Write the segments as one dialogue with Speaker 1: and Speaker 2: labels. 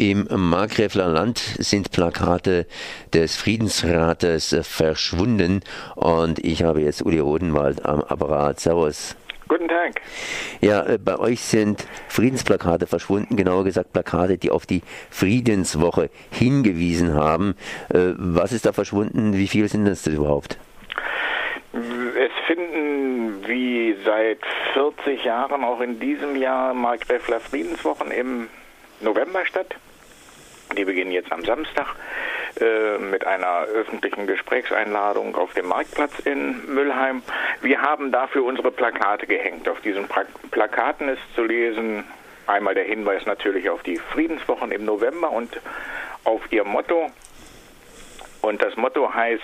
Speaker 1: Im Markgräfler Land sind Plakate des Friedensrates verschwunden und ich habe jetzt Uli Rodenwald am Apparat. Servus.
Speaker 2: Guten Tag.
Speaker 1: Ja, äh, bei euch sind Friedensplakate verschwunden, genauer gesagt Plakate, die auf die Friedenswoche hingewiesen haben. Äh, was ist da verschwunden? Wie viel sind das denn überhaupt?
Speaker 2: Es finden wie seit 40 Jahren auch in diesem Jahr Markgräfler Friedenswochen im November statt. Die beginnen jetzt am Samstag äh, mit einer öffentlichen Gesprächseinladung auf dem Marktplatz in Müllheim. Wir haben dafür unsere Plakate gehängt. Auf diesen pra Plakaten ist zu lesen einmal der Hinweis natürlich auf die Friedenswochen im November und auf ihr Motto. Und das Motto heißt,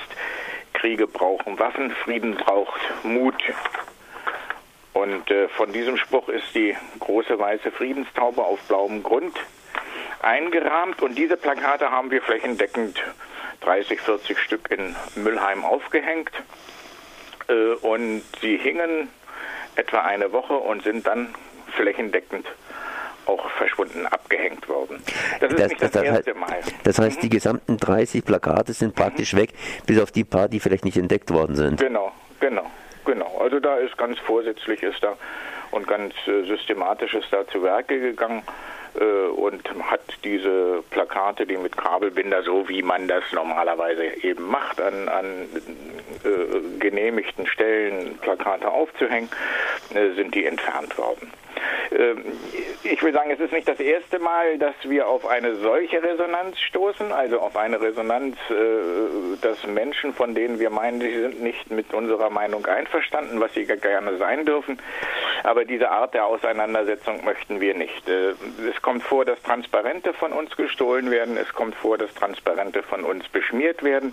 Speaker 2: Kriege brauchen Waffen, Frieden braucht Mut. Und äh, von diesem Spruch ist die große weiße Friedenstaube auf blauem Grund eingerahmt und diese Plakate haben wir flächendeckend 30, 40 Stück in Müllheim aufgehängt äh, und sie hingen etwa eine Woche und sind dann flächendeckend auch verschwunden abgehängt worden.
Speaker 1: Das ist das, nicht das, das erste heißt, Mal. Das heißt, mhm. die gesamten 30 Plakate sind praktisch mhm. weg, bis auf die paar, die vielleicht nicht entdeckt worden sind.
Speaker 2: Genau, genau, genau. Also da ist ganz vorsätzlich ist da und ganz äh, systematisch ist da zu Werke gegangen und hat diese Plakate, die mit Kabelbinder, so wie man das normalerweise eben macht, an, an äh, genehmigten Stellen Plakate aufzuhängen, äh, sind die entfernt worden. Ähm, ich will sagen, es ist nicht das erste Mal, dass wir auf eine solche Resonanz stoßen, also auf eine Resonanz, äh, dass Menschen, von denen wir meinen, sie sind nicht mit unserer Meinung einverstanden, was sie gerne sein dürfen, aber diese Art der Auseinandersetzung möchten wir nicht. Äh, es kommt vor, dass Transparente von uns gestohlen werden, es kommt vor, dass Transparente von uns beschmiert werden.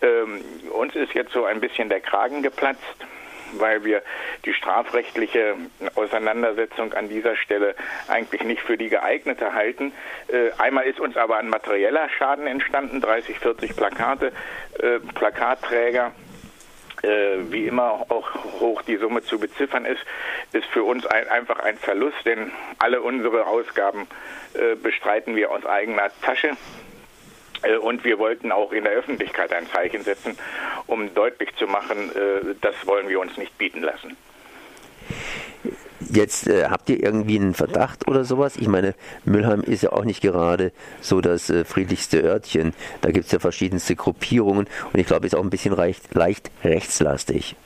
Speaker 2: Ähm, uns ist jetzt so ein bisschen der Kragen geplatzt weil wir die strafrechtliche Auseinandersetzung an dieser Stelle eigentlich nicht für die geeignete halten. Äh, einmal ist uns aber ein materieller Schaden entstanden, 30, 40 Plakate, äh, Plakatträger wie immer auch hoch die Summe zu beziffern ist, ist für uns ein, einfach ein Verlust, denn alle unsere Ausgaben äh, bestreiten wir aus eigener Tasche. Äh, und wir wollten auch in der Öffentlichkeit ein Zeichen setzen, um deutlich zu machen, äh, das wollen wir uns nicht bieten lassen.
Speaker 1: Jetzt äh, habt ihr irgendwie einen Verdacht oder sowas? Ich meine, Müllheim ist ja auch nicht gerade so das äh, friedlichste Örtchen. Da gibt es ja verschiedenste Gruppierungen und ich glaube, ist auch ein bisschen leicht, leicht rechtslastig.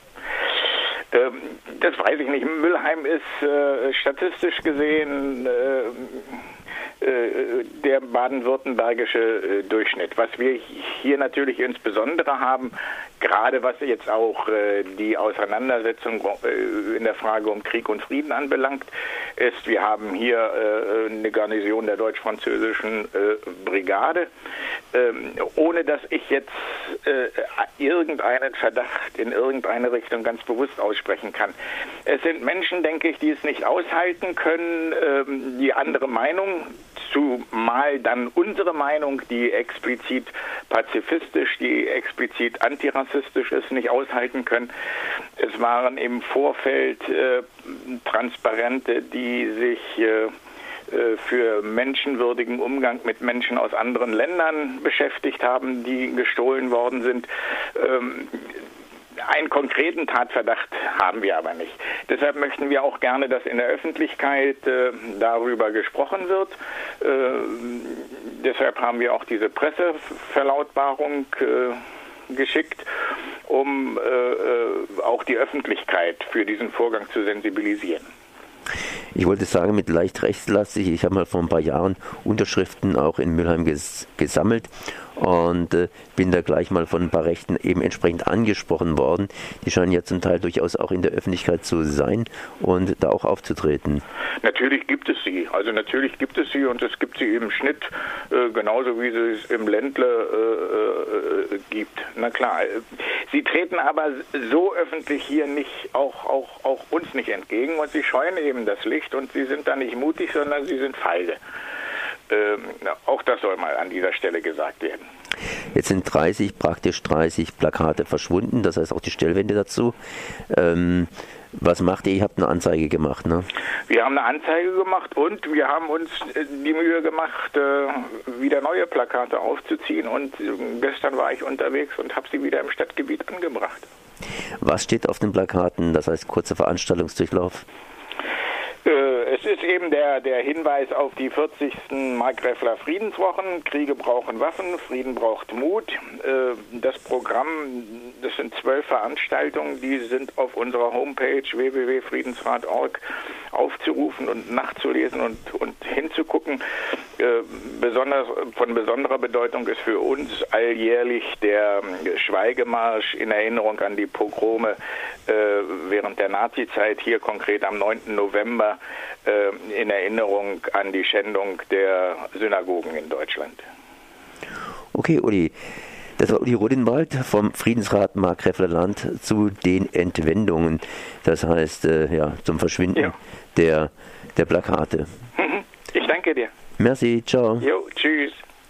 Speaker 2: Ähm, das weiß ich nicht. Müllheim ist äh, statistisch gesehen äh, äh, der baden-württembergische äh, Durchschnitt. Was wir hier natürlich insbesondere haben, gerade was jetzt auch die Auseinandersetzung in der Frage um Krieg und Frieden anbelangt, ist, wir haben hier eine Garnison der deutsch-französischen Brigade, ähm, ohne dass ich jetzt irgendeinen Verdacht in irgendeine Richtung ganz bewusst aussprechen kann. Es sind Menschen, denke ich, die es nicht aushalten können, ähm, die andere Meinung zumal dann unsere Meinung, die explizit pazifistisch, die explizit antirassistisch ist, nicht aushalten können. Es waren im Vorfeld äh, Transparente, die sich äh, äh für menschenwürdigen Umgang mit Menschen aus anderen Ländern beschäftigt haben, die gestohlen worden sind. Ähm, einen konkreten Tatverdacht haben wir aber nicht. Deshalb möchten wir auch gerne, dass in der Öffentlichkeit äh, darüber gesprochen wird. Äh, deshalb haben wir auch diese Presseverlautbarung äh, geschickt, um äh, äh, auch die Öffentlichkeit für diesen Vorgang zu sensibilisieren.
Speaker 1: Ich wollte sagen, mit leicht rechtslastig, ich habe mal vor ein paar Jahren Unterschriften auch in Mülheim ges gesammelt und äh, bin da gleich mal von ein paar Rechten eben entsprechend angesprochen worden. Die scheinen ja zum Teil durchaus auch in der Öffentlichkeit zu sein und da auch aufzutreten.
Speaker 2: Natürlich gibt es sie. Also natürlich gibt es sie und es gibt sie im Schnitt äh, genauso wie sie es im Ländle äh, äh gibt. Na klar. Sie treten aber so öffentlich hier nicht auch, auch, auch uns nicht entgegen und sie scheuen eben das Licht und sie sind da nicht mutig, sondern sie sind feige. Ähm, auch das soll mal an dieser Stelle gesagt werden.
Speaker 1: Jetzt sind 30, praktisch 30 Plakate verschwunden, das heißt auch die Stellwände dazu. Ähm, was macht ihr? Ihr habt eine Anzeige gemacht, ne?
Speaker 2: Wir haben eine Anzeige gemacht und wir haben uns äh, die Mühe gemacht, äh, wieder neue Plakate aufzuziehen. Und äh, gestern war ich unterwegs und habe sie wieder im Stadtgebiet angebracht.
Speaker 1: Was steht auf den Plakaten? Das heißt kurzer Veranstaltungsdurchlauf?
Speaker 2: Ist eben der, der Hinweis auf die 40. Markgräfler Friedenswochen. Kriege brauchen Waffen, Frieden braucht Mut. Das Programm, das sind zwölf Veranstaltungen, die sind auf unserer Homepage www.friedensrat.org aufzurufen und nachzulesen und, und hinzugucken. Besonders, von besonderer Bedeutung ist für uns alljährlich der Schweigemarsch in Erinnerung an die Pogrome während der Nazizeit, hier konkret am 9. November in Erinnerung an die Schändung der Synagogen in Deutschland.
Speaker 1: Okay, Uli. Das war Uli Rodenwald vom Friedensrat Markgräfler Land zu den Entwendungen, das heißt äh, ja, zum Verschwinden ja. Der, der Plakate.
Speaker 2: Ich danke dir.
Speaker 1: Merci, ciao.
Speaker 2: Jo, tschüss.